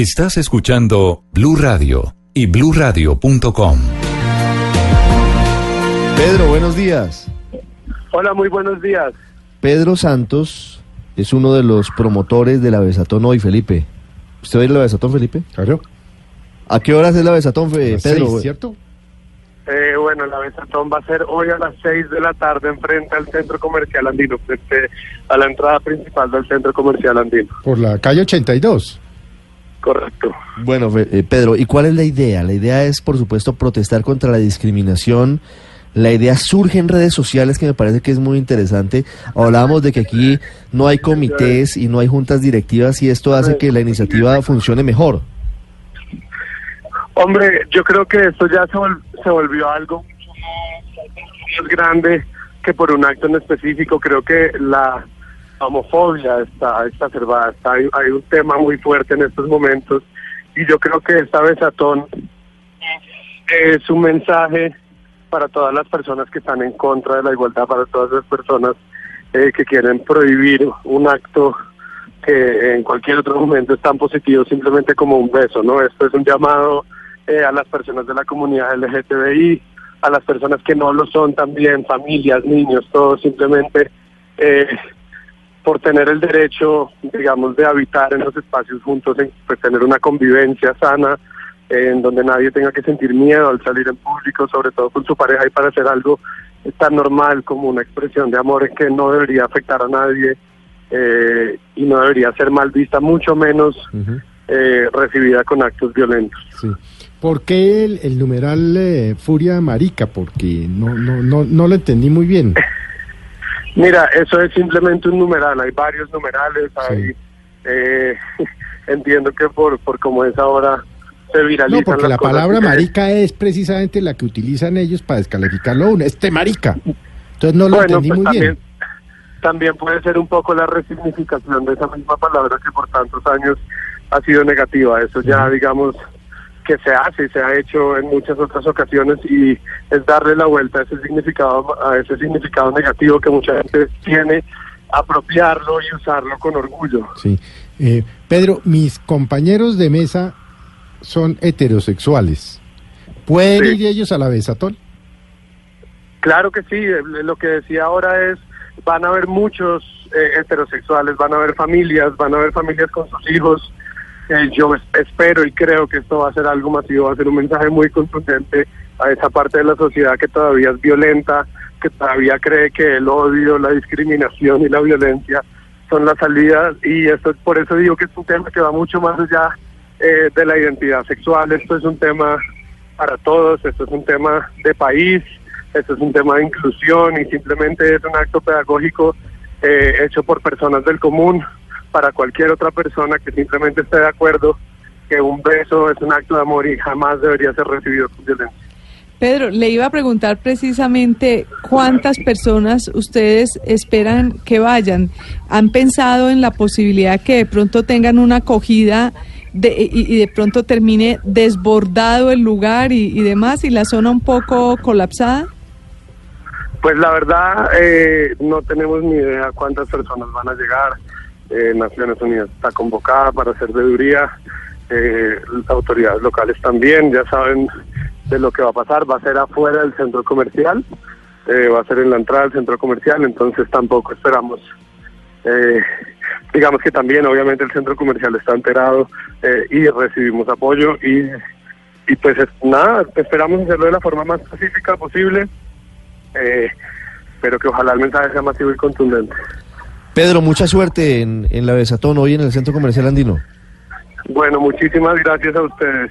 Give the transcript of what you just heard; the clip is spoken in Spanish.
Estás escuchando Blue Radio y bluradio.com. Pedro, buenos días. Hola, muy buenos días. Pedro Santos es uno de los promotores de la Besatón hoy, Felipe. ¿Usted va a ir a la Besatón, Felipe? Claro. ¿A qué horas es la Besatón, Fe- Las Pedro? seis, ¿cierto? Eh, bueno, la besatón va a ser hoy a las 6 de la tarde enfrente al centro comercial andino, frente a la entrada principal del centro comercial andino. Por la calle 82. Correcto. Bueno, eh, Pedro, ¿y cuál es la idea? La idea es, por supuesto, protestar contra la discriminación. La idea surge en redes sociales que me parece que es muy interesante. Hablábamos de que aquí no hay comités y no hay juntas directivas y esto hace que la iniciativa funcione mejor. Hombre, yo creo que esto ya se, vol- se volvió algo mucho más grande que por un acto en específico. Creo que la homofobia está exacerbada. Está, hay, hay un tema muy fuerte en estos momentos y yo creo que esta besatón es un mensaje para todas las personas que están en contra de la igualdad, para todas las personas eh, que quieren prohibir un acto que en cualquier otro momento es tan positivo simplemente como un beso, ¿no? Esto es un llamado eh, a las personas de la comunidad LGTBI, a las personas que no lo son también, familias, niños, todos simplemente eh, por tener el derecho, digamos, de habitar en los espacios juntos, en, pues tener una convivencia sana, eh, en donde nadie tenga que sentir miedo al salir en público, sobre todo con su pareja, y para hacer algo tan normal como una expresión de amor que no debería afectar a nadie eh, y no debería ser mal vista, mucho menos eh, recibida con actos violentos. Sí. ¿Por qué el, el numeral eh, Furia Marica? Porque no, no, no, no lo entendí muy bien. Mira, eso es simplemente un numeral, hay varios numerales, hay, eh, entiendo que por, por como es ahora se viralizan No, porque las la cosas palabra marica es precisamente la que utilizan ellos para descalificarlo a uno. Este marica. Entonces no lo Bueno, entendí pues muy también, bien. también puede ser un poco la resignificación de esa misma palabra que por tantos años ha sido negativa. Eso ya, digamos, que se hace y se ha hecho en muchas otras ocasiones y es darle la vuelta a ese significado, a ese significado negativo que mucha gente tiene, apropiarlo y usarlo con orgullo. Sí. Eh, Pedro, mis compañeros de mesa son heterosexuales. ¿Pueden Sí. ir ellos a la besatón? Claro que sí, eh, lo que decía ahora es, van a haber muchos eh, heterosexuales, van a haber familias, van a haber familias con sus hijos. Yo es- espero y creo que esto va a ser algo masivo, va a ser un mensaje muy contundente a esa parte de la sociedad que todavía es violenta, que todavía cree que el odio, la discriminación y la violencia son las salidas. Y esto por eso digo que es un tema que va mucho más allá eh, de la identidad sexual, esto es un tema para todos, esto es un tema de país, esto es un tema de inclusión y simplemente es un acto pedagógico eh, hecho por personas del común para cualquier otra persona que simplemente esté de acuerdo que un beso es un acto de amor y jamás debería ser recibido con violencia. Pedro, le iba a preguntar precisamente cuántas personas ustedes esperan que vayan. ¿Han pensado en la posibilidad que de pronto tengan una acogida de- y, y de pronto termine desbordado el lugar y, y demás y la zona un poco colapsada? Pues la verdad, eh, no tenemos ni idea cuántas personas van a llegar. Eh, Naciones Unidas está convocada para hacer veeduría. Eh, autoridades locales también, ya saben de lo que va a pasar. Va a ser afuera del centro comercial, eh, va a ser en la entrada del centro comercial, entonces tampoco esperamos. eh, digamos que también, obviamente, el centro comercial está enterado eh, y recibimos apoyo. Y, y pues es- nada, esperamos hacerlo de la forma más pacífica posible pero que ojalá el mensaje sea masivo y contundente. Pedro, mucha suerte en, en la Besatón hoy en el Centro Comercial Andino. Bueno, muchísimas gracias a ustedes.